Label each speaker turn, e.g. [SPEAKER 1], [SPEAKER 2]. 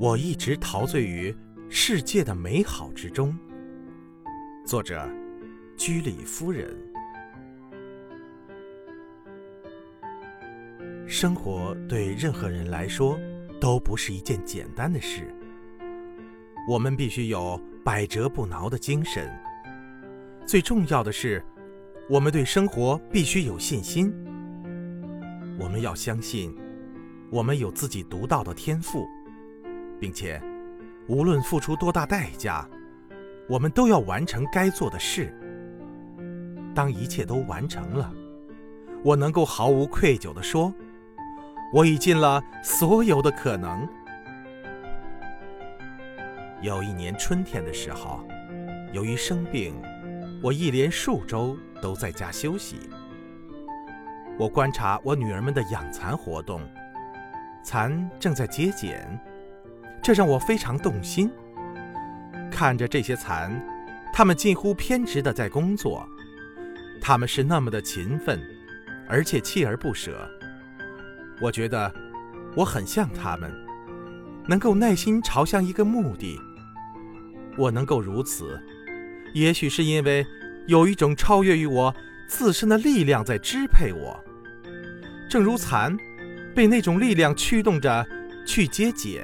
[SPEAKER 1] 我一直陶醉于世界的美好之中。作者：居里夫人。生活对任何人来说都不是一件简单的事，我们必须有百折不挠的精神。最重要的是，我们对生活必须有信心。我们要相信，我们有自己独到的天赋。并且，无论付出多大代价，我们都要完成该做的事。当一切都完成了，我能够毫无愧疚地说，我已尽了所有的可能。有一年春天的时候，由于生病，我一连数周都在家休息。我观察我女儿们的养蚕活动，蚕正在结茧。这让我非常动心。看着这些蚕，它们近乎偏执地在工作，它们是那么的勤奋，而且锲而不舍。我觉得我很像它们，能够耐心朝向一个目的。我能够如此，也许是因为有一种超越于我自身的力量在支配我，正如蚕被那种力量驱动着去结茧。